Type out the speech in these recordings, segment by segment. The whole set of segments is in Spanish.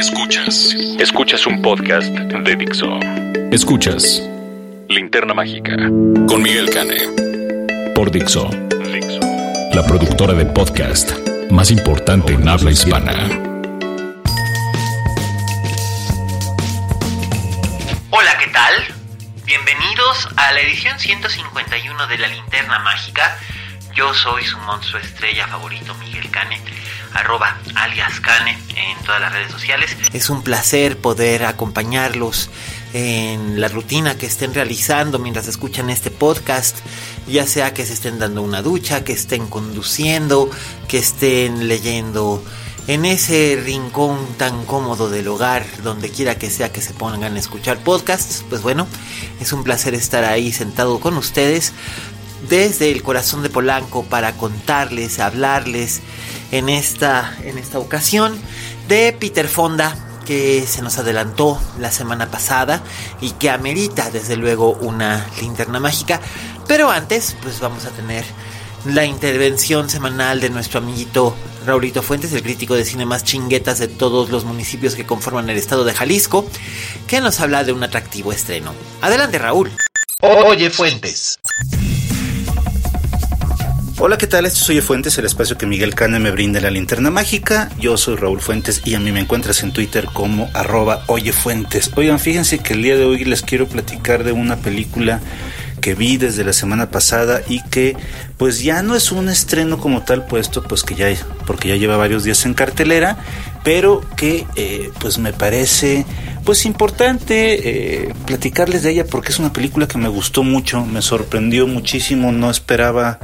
Escuchas. Escuchas un podcast de Dixo. Escuchas Linterna Mágica con Miguel Cane. Por Dixo. Dixo. La productora de podcast más importante en habla hispana. Hola, ¿qué tal? Bienvenidos a la edición 151 de la Linterna Mágica. Yo soy su monstruo estrella favorito, Miguel Cane, arroba alias Cane en todas las redes sociales. Es un placer poder acompañarlos en la rutina que estén realizando mientras escuchan este podcast, ya sea que se estén dando una ducha, que estén conduciendo, que estén leyendo en ese rincón tan cómodo del hogar, donde quiera que sea que se pongan a escuchar podcasts, pues bueno, es un placer estar ahí sentado con ustedes desde el corazón de Polanco para contarles, hablarles en esta, en esta ocasión de Peter Fonda, que se nos adelantó la semana pasada y que amerita desde luego una linterna mágica. Pero antes, pues vamos a tener la intervención semanal de nuestro amiguito Raulito Fuentes, el crítico de cine más chinguetas de todos los municipios que conforman el estado de Jalisco, que nos habla de un atractivo estreno. Adelante, Raúl. Oye, Fuentes. Hola, ¿qué tal? Esto es Oye Fuentes, el espacio que Miguel Cane me brinda la linterna mágica. Yo soy Raúl Fuentes y a mí me encuentras en Twitter como arroba Oye Fuentes. Oigan, fíjense que el día de hoy les quiero platicar de una película que vi desde la semana pasada y que pues ya no es un estreno como tal puesto, pues que ya, porque ya lleva varios días en cartelera, pero que eh, pues me parece pues importante eh, platicarles de ella porque es una película que me gustó mucho, me sorprendió muchísimo, no esperaba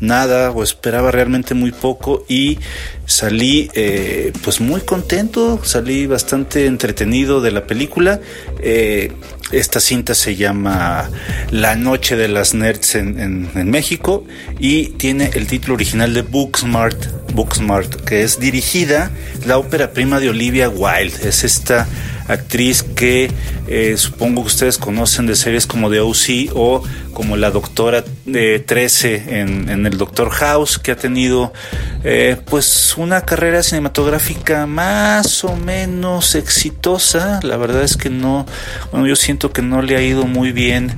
nada o esperaba realmente muy poco y salí eh, pues muy contento, salí bastante entretenido de la película. Eh, esta cinta se llama La Noche de las Nerds en, en, México y tiene el título original de Booksmart, Booksmart, que es dirigida la ópera prima de Olivia Wilde. Es esta actriz que eh, supongo que ustedes conocen de series como The O.C. o como la doctora de 13 en, en, el Doctor House, que ha tenido eh, pues una carrera cinematográfica más o menos exitosa. La verdad es que no, bueno, yo siento que no le ha ido muy bien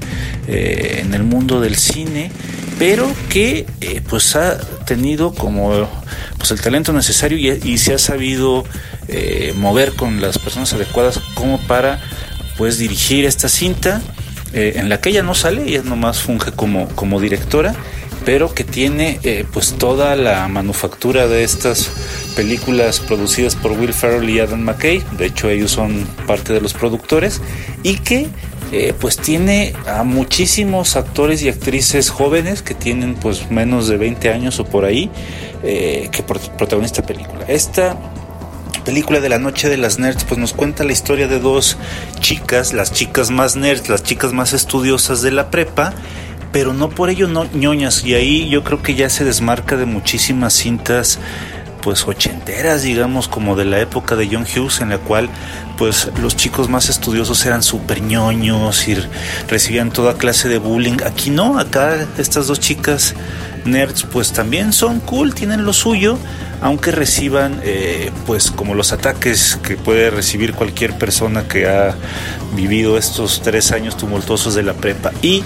eh, en el mundo del cine, pero que eh, pues ha tenido como pues el talento necesario y, se ha sabido eh, mover con las personas adecuadas como para pues dirigir esta cinta eh, en la que ella no sale, ella nomás funge como, como directora, pero que tiene pues toda la manufactura de estas películas producidas por Will Ferrell y Adam McKay, de hecho ellos son parte de los productores, y que eh, pues tiene a muchísimos actores y actrices jóvenes que tienen pues menos de 20 años o por ahí, eh, que protagonista película. Esta película de la noche de las nerds pues nos cuenta la historia de dos chicas, las chicas más nerds, las chicas más estudiosas de la prepa, pero no por ello no ñoñas y ahí yo creo que ya se desmarca de muchísimas cintas pues ochenteras digamos como de la época de John Hughes en la cual pues los chicos más estudiosos eran súper ñoños y recibían toda clase de bullying. Aquí no acá estas dos chicas nerds pues también son cool tienen lo suyo aunque reciban eh, pues como los ataques que puede recibir cualquier persona que ha vivido estos tres años tumultuosos de la prepa. Y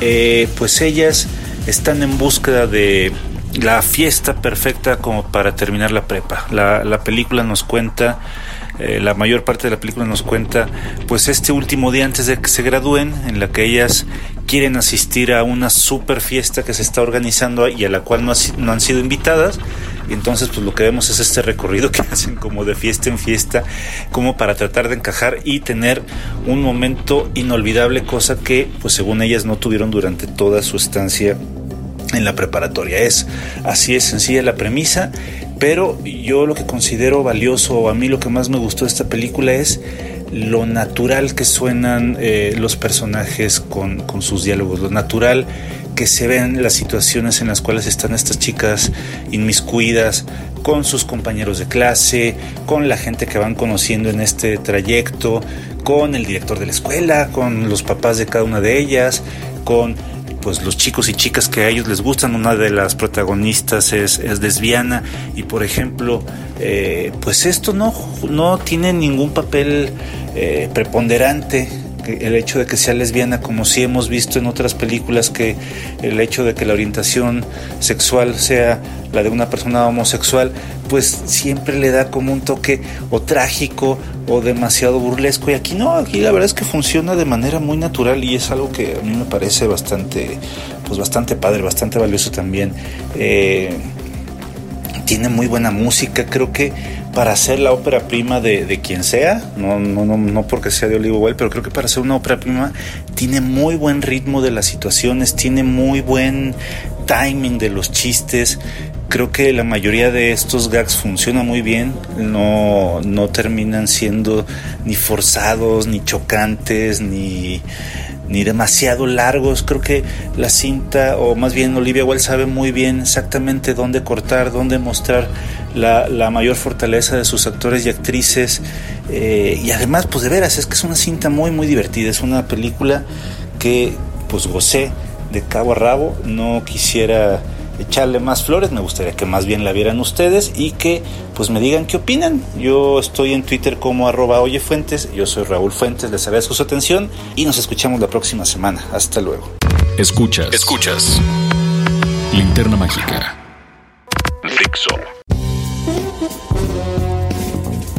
eh, pues ellas están en búsqueda de la fiesta perfecta como para terminar la prepa. La, la película nos cuenta eh, la mayor parte de la película nos cuenta pues este último día antes de que se gradúen en la que ellas quieren asistir a una super fiesta que se está organizando y a la cual no, no han sido invitadas. Y entonces pues lo que vemos es este recorrido que hacen como de fiesta en fiesta como para tratar de encajar y tener un momento inolvidable cosa que pues según ellas no tuvieron durante toda su estancia en la preparatoria. Es así es sencilla la premisa, pero yo lo que considero valioso, o a mí lo que más me gustó de esta película es lo natural que suenan eh, los personajes con, con, sus diálogos, lo natural que se ven las situaciones en las cuales están estas chicas inmiscuidas con sus compañeros de clase, con la gente que van conociendo en este trayecto, con el director de la escuela, con los papás de cada una de ellas, con pues los chicos y chicas que a ellos les gustan. Una de las protagonistas es, es lesbiana y por ejemplo, eh, pues esto no, no tiene ningún papel eh, preponderante el hecho de que sea lesbiana, como si hemos visto en otras películas, que el hecho de que la orientación sexual sea la de una persona homosexual, pues siempre le da como un toque o trágico o demasiado burlesco. Y aquí no, aquí la verdad es que funciona de manera muy natural y es algo que a mí me parece bastante, pues bastante padre, bastante valioso también. Eh, tiene muy buena música, creo que para hacer la ópera prima de, quien sea, no, no, no, no porque sea de Olivo Well, pero creo que para hacer una ópera prima tiene muy buen ritmo de las situaciones, tiene muy buen timing de los chistes. Creo que la mayoría de estos gags funciona muy bien, no, no terminan siendo ni forzados, ni chocantes, ni, ni demasiado largos. Creo que la cinta, o más bien Olivia Wilde sabe muy bien exactamente dónde cortar, dónde mostrar la, la mayor fortaleza de sus actores y actrices. Eh, y además, pues de veras, es que es una cinta muy, muy divertida. Es una película que pues gocé de cabo a rabo. No quisiera echarle más flores, me gustaría que más bien la vieran ustedes y que pues me digan qué opinan. Yo estoy en Twitter como arroba oyefuentes, yo soy Raúl Fuentes, les agradezco su atención y nos escuchamos la próxima semana. Hasta luego. Escuchas, escuchas. Linterna Mágica.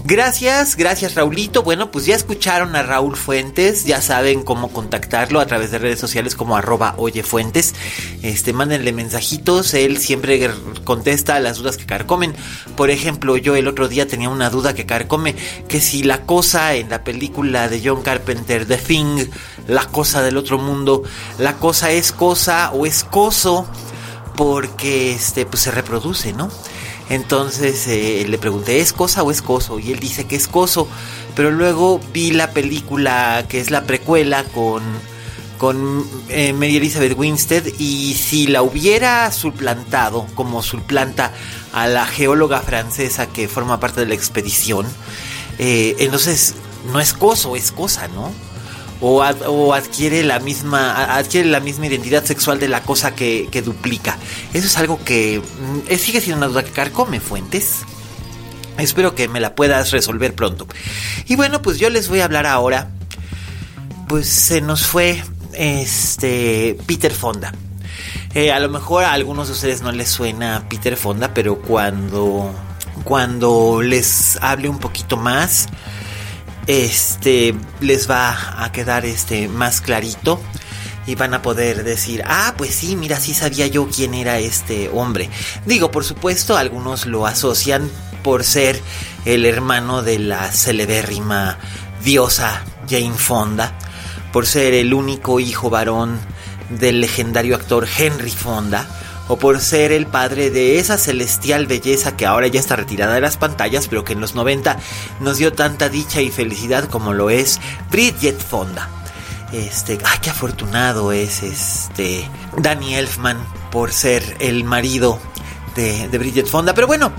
Gracias, gracias Raulito. Bueno, pues ya escucharon a Raúl Fuentes, ya saben cómo contactarlo a través de redes sociales como arroba oyefuentes. Este, mándenle mensajitos, él siempre contesta las dudas que carcomen. Por ejemplo, yo el otro día tenía una duda que carcome, que si la cosa en la película de John Carpenter, The Thing, la cosa del otro mundo, la cosa es cosa o es coso, porque este, pues se reproduce, ¿no? Entonces eh, le pregunté, ¿es cosa o es coso? Y él dice que es coso. Pero luego vi la película que es la precuela con, con eh, Mary Elizabeth Winstead. Y si la hubiera suplantado, como suplanta a la geóloga francesa que forma parte de la expedición, eh, entonces no es coso, es cosa, ¿no? O, adquiere la misma adquiere la misma identidad sexual de la cosa que, duplica. Eso es algo que mm, sigue siendo una duda que carcome fuentes. Espero que me la puedas resolver pronto. Y bueno, pues yo les voy a hablar ahora. Pues se nos fue este Peter Fonda. Eh, a lo mejor a algunos de ustedes no les suena Peter Fonda, pero cuando cuando les hable un poquito más, este les va a quedar este más clarito y van a poder decir, ah, pues sí, mira, sí sabía yo quién era este hombre. Digo, por supuesto, algunos lo asocian por ser el hermano de la celebérrima diosa Jane Fonda, por ser el único hijo varón del legendario actor Henry Fonda, o por ser el padre de esa celestial belleza que ahora ya está retirada de las pantallas, pero que en los 90 nos dio tanta dicha y felicidad como lo es Bridget Fonda. Este, ay, qué afortunado es este Danny Elfman por ser el marido de, de Bridget Fonda. Pero bueno,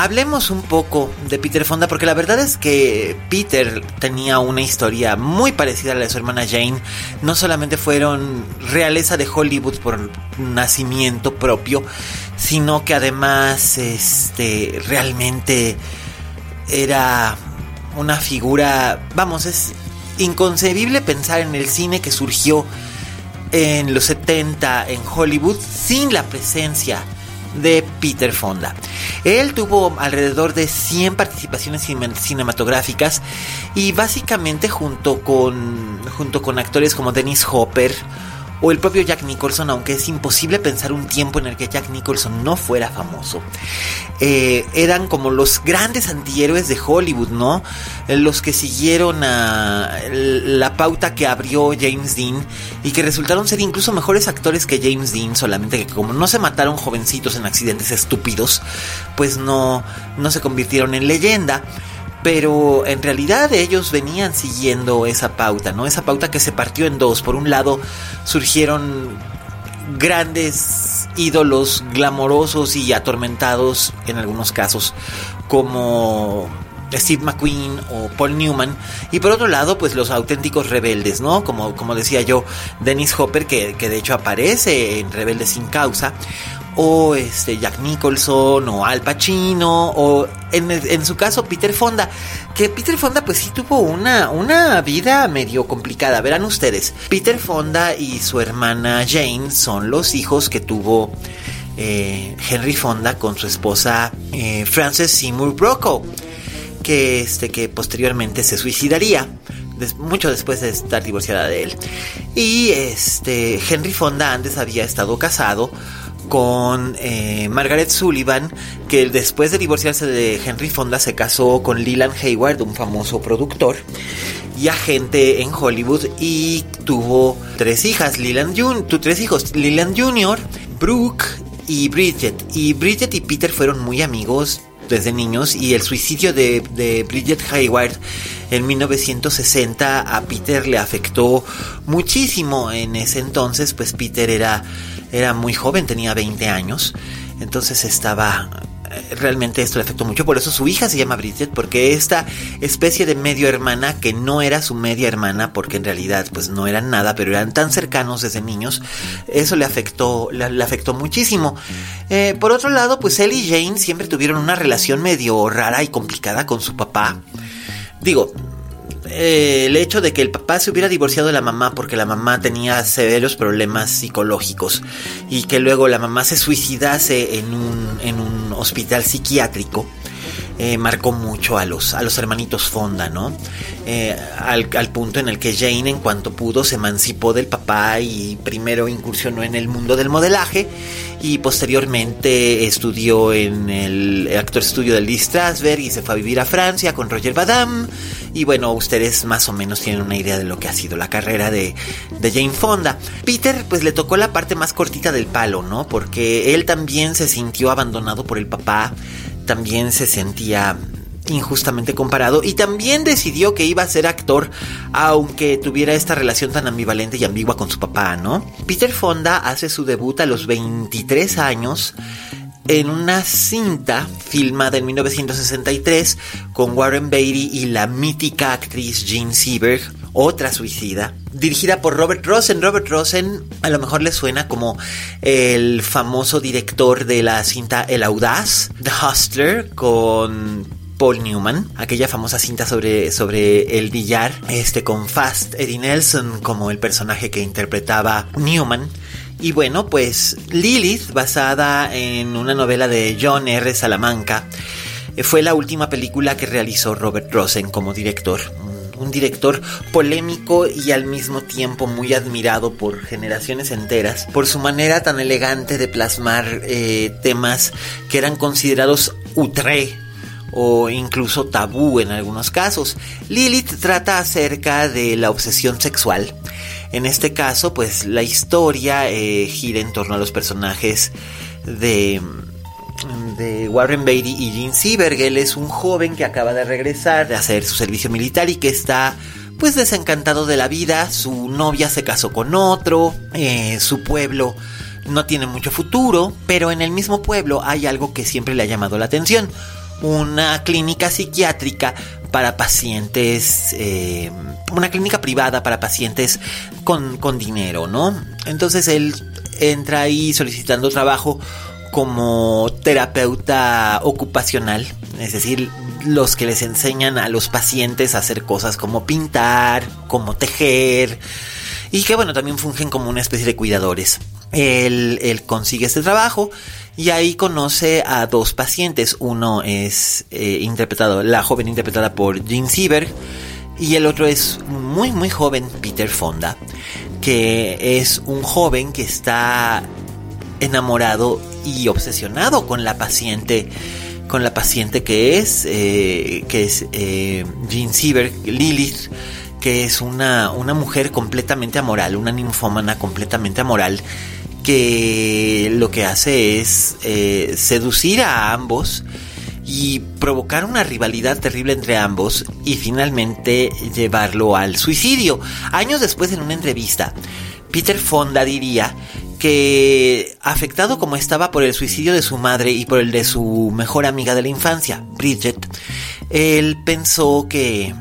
Hablemos un poco de Peter Fonda porque la verdad es que Peter tenía una historia muy parecida a la de su hermana Jane. No solamente fueron realeza de Hollywood por nacimiento propio, sino que además este realmente era una figura, vamos, es inconcebible pensar en el cine que surgió en los 70 en Hollywood sin la presencia de Peter Fonda. Él tuvo alrededor de 100 participaciones cinematográficas y básicamente junto con, junto con actores como Dennis Hopper o el propio Jack Nicholson, aunque es imposible pensar un tiempo en el que Jack Nicholson no fuera famoso. Eh, eran como los grandes antihéroes de Hollywood, ¿no? Eh, los que siguieron a la pauta que abrió James Dean y que resultaron ser incluso mejores actores que James Dean, solamente que como no se mataron jovencitos en accidentes estúpidos, pues no, no se convirtieron en leyenda pero en realidad ellos venían siguiendo esa pauta, ¿no? Esa pauta que se partió en dos. Por un lado surgieron grandes ídolos glamorosos y atormentados en algunos casos como Steve McQueen o Paul Newman y por otro lado pues los auténticos rebeldes no como, como decía yo Dennis Hopper que, que de hecho aparece en Rebeldes sin causa o este Jack Nicholson o Al Pacino o en, su caso Peter Fonda que Peter Fonda pues sí tuvo una, una vida medio complicada. Verán ustedes Peter Fonda y su hermana Jane son los hijos que tuvo eh, Henry Fonda con su esposa eh, Frances Seymour Brokaw que este que posteriormente se suicidaría mucho después de estar divorciada de él. Y este Henry Fonda antes había estado casado con eh, Margaret Sullivan, que después de divorciarse de Henry Fonda se casó con Leland Hayward, un famoso productor y agente en Hollywood, y tuvo tres hijas, Leland tres hijos, Leland Jr., Brooke y Bridget. Y Bridget y Peter fueron muy amigos desde niños y el suicidio de, Bridget Hayward en 1960 a Peter le afectó muchísimo en ese entonces, pues Peter era era muy joven, tenía 20 años, entonces estaba eh, realmente esto le afectó mucho. Por eso su hija se llama Bridget, porque esta especie de medio hermana, que no era su media hermana, porque en realidad pues no eran nada, pero eran tan cercanos desde niños, eso le afectó, le, afectó muchísimo. Eh, por otro lado, pues él y Jane siempre tuvieron una relación medio rara y complicada con su papá. Digo, eh, el hecho de que el papá se hubiera divorciado de la mamá porque la mamá tenía severos problemas psicológicos y que luego la mamá se suicidase en un, en un hospital psiquiátrico. Eh, marcó mucho a los, a los hermanitos Fonda, ¿no? Eh, al, al, punto en el que Jane, en cuanto pudo, se emancipó del papá y primero incursionó en el mundo del modelaje y posteriormente estudió en el Actor Studio del Lee Strasberg y se fue a vivir a Francia con Roger Badam. Y bueno, ustedes más o menos tienen una idea de lo que ha sido la carrera de, de Jane Fonda. Peter pues le tocó la parte más cortita del palo, ¿no? Porque él también se sintió abandonado por el papá, también se sentía injustamente comparado y también decidió que iba a ser actor aunque tuviera esta relación tan ambivalente y ambigua con su papá, ¿no? Peter Fonda hace su debut a los 23 años en una cinta filmada en 1963 con Warren Beatty y la mítica actriz Jean Seberg, otra suicida, dirigida por Robert Rosen. Robert Rosen a lo mejor le suena como el famoso director de la cinta El Audaz, The Hustler, con Paul Newman, aquella famosa cinta sobre, sobre el billar, este con Fast Eddie Nelson como el personaje que interpretaba Newman. Y bueno, pues Lilith, basada en una novela de John R. Salamanca, eh, fue la última película que realizó Robert Rosen como director. Un director polémico y al mismo tiempo muy admirado por generaciones enteras, por su manera tan elegante de plasmar eh, temas que eran considerados outré o incluso tabú en algunos casos. Lilith trata acerca de la obsesión sexual. En este caso, pues la historia eh, gira en torno a los personajes de, de Warren Beatty y Gene Seberg. Él es un joven que acaba de regresar de hacer su servicio militar y que está pues desencantado de la vida. Su novia se casó con otro, eh, su pueblo no tiene mucho futuro, pero en el mismo pueblo hay algo que siempre le ha llamado la atención una clínica psiquiátrica para pacientes, eh, una clínica privada para pacientes con, con dinero, ¿no? Entonces él entra ahí solicitando trabajo como terapeuta ocupacional, es decir, los que les enseñan a los pacientes a hacer cosas como pintar, como tejer, y que bueno, también fungen como una especie de cuidadores. Él, consigue este trabajo y ahí conoce a dos pacientes. Uno es eh, interpretado, la joven interpretada por Jean Seberg y el otro es muy muy joven Peter Fonda que es un joven que está enamorado y obsesionado con la paciente con la paciente que es eh, que es eh, Jean Siever Lilith que es una, una mujer completamente amoral una ninfómana completamente amoral que lo que hace es eh, seducir a ambos y provocar una rivalidad terrible entre ambos y finalmente llevarlo al suicidio. Años después en una entrevista, Peter Fonda diría que afectado como estaba por el suicidio de su madre y por el de su mejor amiga de la infancia, Bridget, él pensó que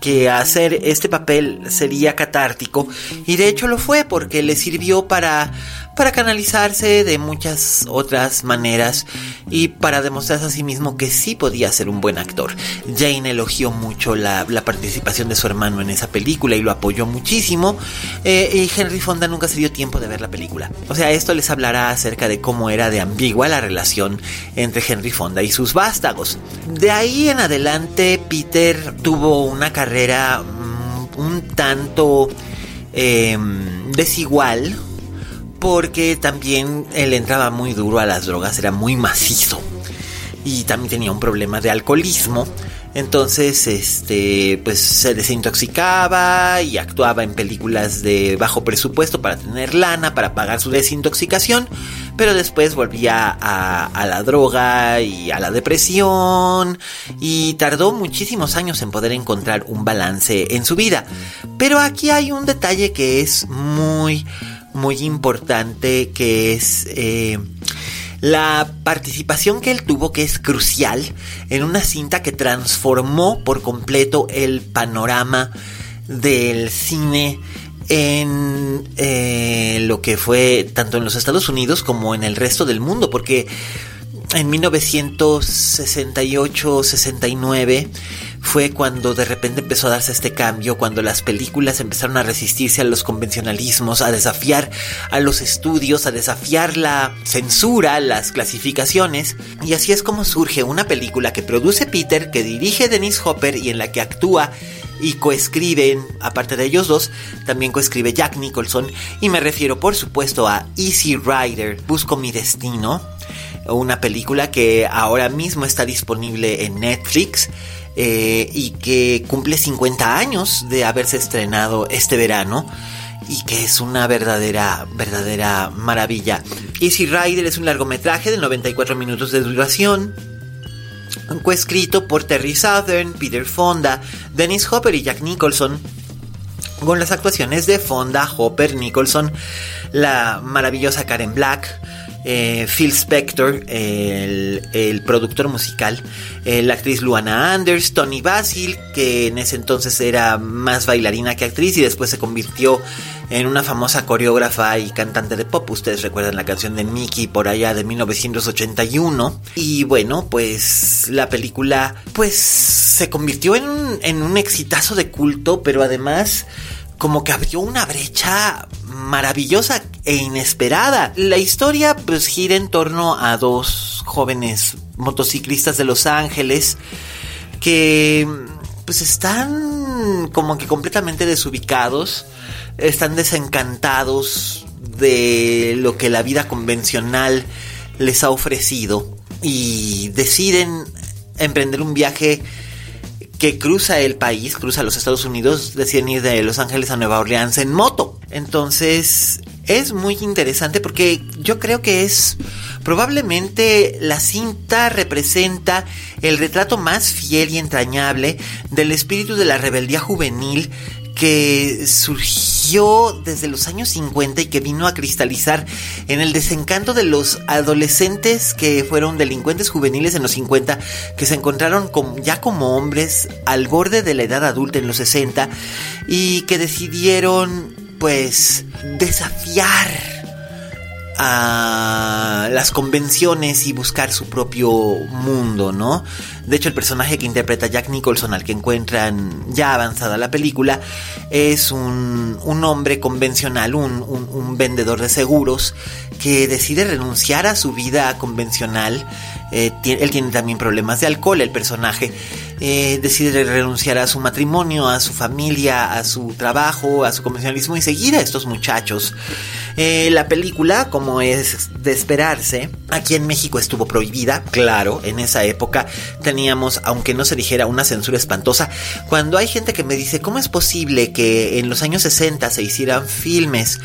que hacer este papel sería catártico. Y de hecho lo fue porque le sirvió para para canalizarse de muchas otras maneras y para demostrarse a sí mismo que sí podía ser un buen actor. Jane elogió mucho la, participación de su hermano en esa película y lo apoyó muchísimo eh, y Henry Fonda nunca se dio tiempo de ver la película. O sea, esto les hablará acerca de cómo era de ambigua la relación entre Henry Fonda y sus vástagos. De ahí en adelante Peter tuvo una carrera mm, un tanto em, desigual porque también él entraba muy duro a las drogas, era muy macizo y también tenía un problema de alcoholismo. Entonces, este, pues se desintoxicaba y actuaba en películas de bajo presupuesto para tener lana, para pagar su desintoxicación, pero después volvía a, a, la droga y a la depresión y tardó muchísimos años en poder encontrar un balance en su vida. Pero aquí hay un detalle que es muy, muy importante que es eh, la participación que él tuvo, que es crucial, en una cinta que transformó por completo el panorama del cine en eh, lo que fue tanto en los Estados Unidos como en el resto del mundo, porque en 1968-69 fue cuando de repente empezó a darse este cambio, cuando las películas empezaron a resistirse a los convencionalismos, a desafiar a los estudios, a desafiar la censura, las clasificaciones. Y así es como surge una película que produce Peter, que dirige Dennis Hopper y en la que actúa y coescriben, aparte de ellos dos, también coescribe Jack Nicholson. Y me refiero por supuesto a Easy Rider, Busco mi destino, una película que ahora mismo está disponible en Netflix. Eh, y que cumple 50 años de haberse estrenado este verano y que es una verdadera, verdadera maravilla. Easy Rider es un largometraje de 94 minutos de duración, coescrito por Terry Southern, Peter Fonda, Dennis Hopper y Jack Nicholson, con las actuaciones de Fonda, Hopper, Nicholson, la maravillosa Karen Black, eh, Phil Spector, el, productor musical, eh, la actriz Luana Anders, Tony Basil, que en ese entonces era más bailarina que actriz y después se convirtió en una famosa coreógrafa y cantante de pop. Ustedes recuerdan la canción de Mickey por allá de 1981. Y bueno, pues la película pues se convirtió en un, en un exitazo de culto, pero además como que abrió una brecha maravillosa e inesperada. La historia pues gira en torno a dos jóvenes motociclistas de Los Ángeles que pues están como que completamente desubicados, están desencantados de lo que la vida convencional les ha ofrecido y deciden emprender un viaje que cruza el país, cruza los Estados Unidos, deciden ir de Los Ángeles a Nueva Orleans en moto. Entonces, es muy interesante porque yo creo que es probablemente la cinta representa el retrato más fiel y entrañable del espíritu de la rebeldía juvenil que surgió desde los años 50 y que vino a cristalizar en el desencanto de los adolescentes que fueron delincuentes juveniles en los 50, que se encontraron ya como hombres al borde de la edad adulta en los 60 y que decidieron pues desafiar a las convenciones y buscar su propio mundo, ¿no? De hecho, el personaje que interpreta Jack Nicholson, al que encuentran ya avanzada la película, es un, un hombre convencional, un, vendedor de seguros, que decide renunciar a su vida convencional. Eh, él tiene también problemas de alcohol, el personaje eh, decide renunciar a su matrimonio, a su familia, a su trabajo, a su convencionalismo y seguir a estos muchachos. Eh, la película, como es de esperarse, aquí en México estuvo prohibida, claro, en esa época teníamos, aunque no se dijera, una censura espantosa. Cuando hay gente que me dice, ¿cómo es posible que en los años 60 se hicieran filmes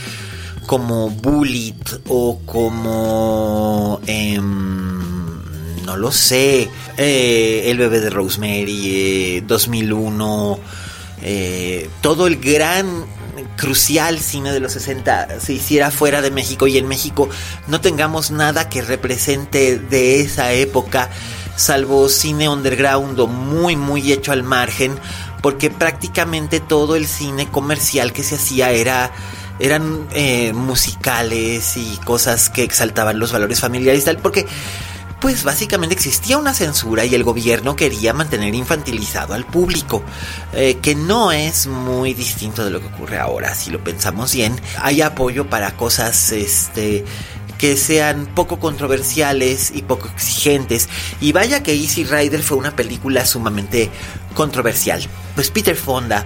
como Bullet o como... Em, no lo sé, eh, El bebé de Rosemary, 2001, eh, eh, todo el gran crucial cine de los 60 se hiciera fuera de México y en México no tengamos nada que represente de esa época, salvo cine underground muy muy hecho al margen, porque prácticamente todo el cine comercial que se hacía era eran musicales y cosas que exaltaban los valores familiares tal, porque pues básicamente existía una censura y el gobierno quería mantener infantilizado al público, eh, que no es muy distinto de lo que ocurre ahora, si lo pensamos bien. Hay apoyo para cosas, este que sean poco controversiales y poco exigentes. Y vaya que Easy Rider fue una película sumamente controversial. Pues Peter Fonda,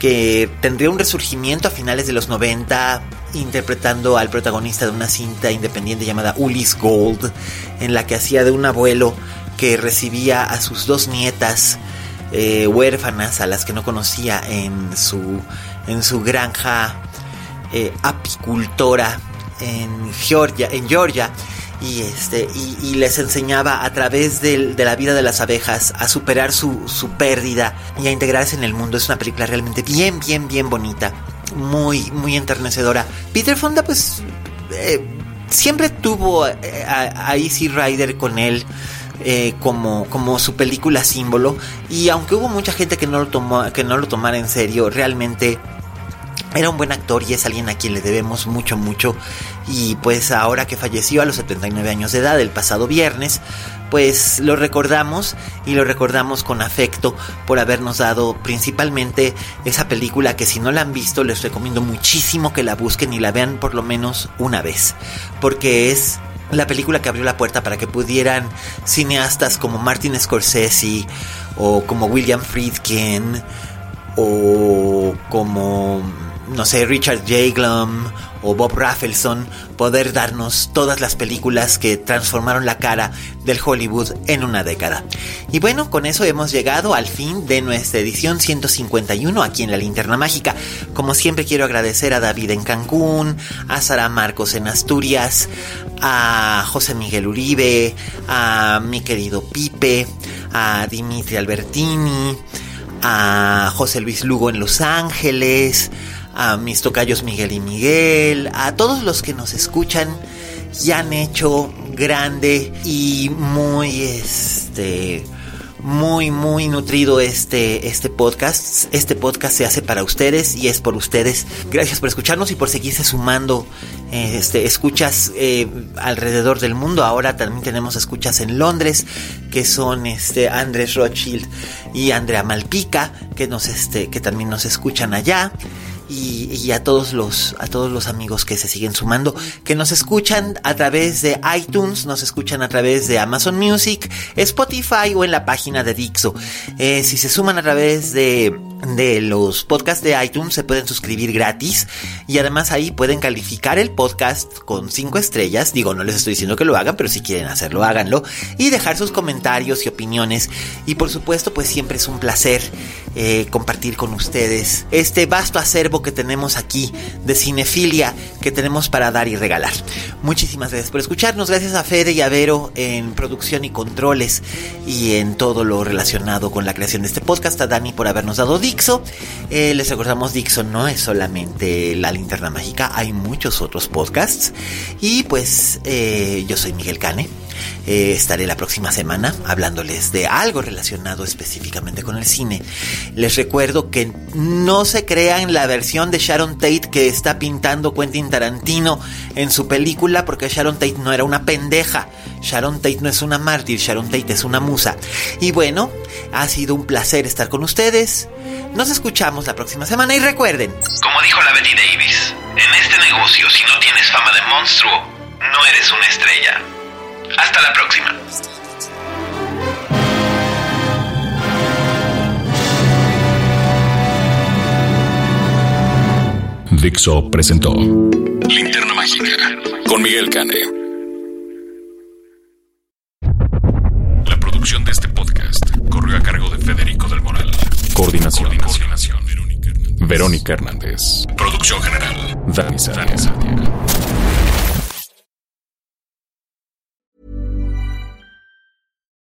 que tendría un resurgimiento a finales de los 90, interpretando al protagonista de una cinta independiente llamada Ulis Gold, en la que hacía de un abuelo que recibía a sus dos nietas eh, huérfanas a las que no conocía en su, en su granja eh, apicultora en Georgia, en Georgia y este y, les enseñaba a través de, de, la vida de las abejas a superar su, su pérdida y a integrarse en el mundo. Es una película realmente bien, bien, bien bonita muy, muy enternecedora. Peter Fonda, pues, eh, siempre tuvo eh, a, Easy Rider con él. Eh, como, como su película símbolo y aunque hubo mucha gente que no lo tomó que no lo tomara en serio realmente era un buen actor y es alguien a quien le debemos mucho mucho y pues ahora que falleció a los 79 años de edad el pasado viernes pues lo recordamos y lo recordamos con afecto por habernos dado principalmente esa película que si no la han visto les recomiendo muchísimo que la busquen y la vean por lo menos una vez, porque es la película que abrió la puerta para que pudieran cineastas como Martin Scorsese o como William Friedkin o como no sé Richard Jaglom o Bob Rafelson poder darnos todas las películas que transformaron la cara del Hollywood en una década. Y bueno, con eso hemos llegado al fin de nuestra edición 151 aquí en La Linterna Mágica. Como siempre quiero agradecer a David en Cancún, a Sara Marcos en Asturias, a José Miguel Uribe, a mi querido Pipe, a Dimitri Albertini, a José Luis Lugo en Los Ángeles, a mis tocayos Miguel y Miguel, a todos los que nos escuchan y han hecho grande y muy este muy muy nutrido este este podcast. Este podcast se hace para ustedes y es por ustedes. Gracias por escucharnos y por seguirse sumando este escuchas eh, alrededor del mundo. Ahora también tenemos escuchas en Londres que son este Andrés Rothschild y Andrea Malpica que nos este que también nos escuchan allá y, a todos los a todos los amigos que se siguen sumando, que nos escuchan a través de iTunes, nos escuchan a través de Amazon Music, Spotify o en la página de Dixo. Eh, si se suman a través de, de los podcasts de iTunes, se pueden suscribir gratis y además ahí pueden calificar el podcast con cinco estrellas. Digo, no les estoy diciendo que lo hagan, pero si quieren hacerlo, háganlo y dejar sus comentarios y opiniones. Y por supuesto, pues siempre es un placer eh, compartir con ustedes este vasto acervo que tenemos aquí de cinefilia que tenemos para dar y regalar. Muchísimas gracias por escucharnos, gracias a Fede y a Vero en producción y controles y en todo lo relacionado con la creación de este podcast, a Dani por habernos dado Dixo. Eh, les recordamos, Dixo no es solamente la linterna mágica, hay muchos otros podcasts y pues eh, yo soy Miguel Cane. Eh, estaré la próxima semana hablándoles de algo relacionado específicamente con el cine. Les recuerdo que no se crean la versión de Sharon Tate que está pintando Quentin Tarantino en su película porque Sharon Tate no era una pendeja. Sharon Tate no es una mártir, Sharon Tate es una musa. Y bueno, ha sido un placer estar con ustedes. Nos escuchamos la próxima semana y recuerden. Como dijo la Betty Davis, en este negocio si no tienes fama de monstruo, no eres una estrella. Hasta la próxima. Dixo presentó Linterna Mágica con Miguel Cane. La producción de este podcast corrió a cargo de Federico del Moral. Coordinación. Coordinación. Verónica Hernández. Producción general. Dani Sadia.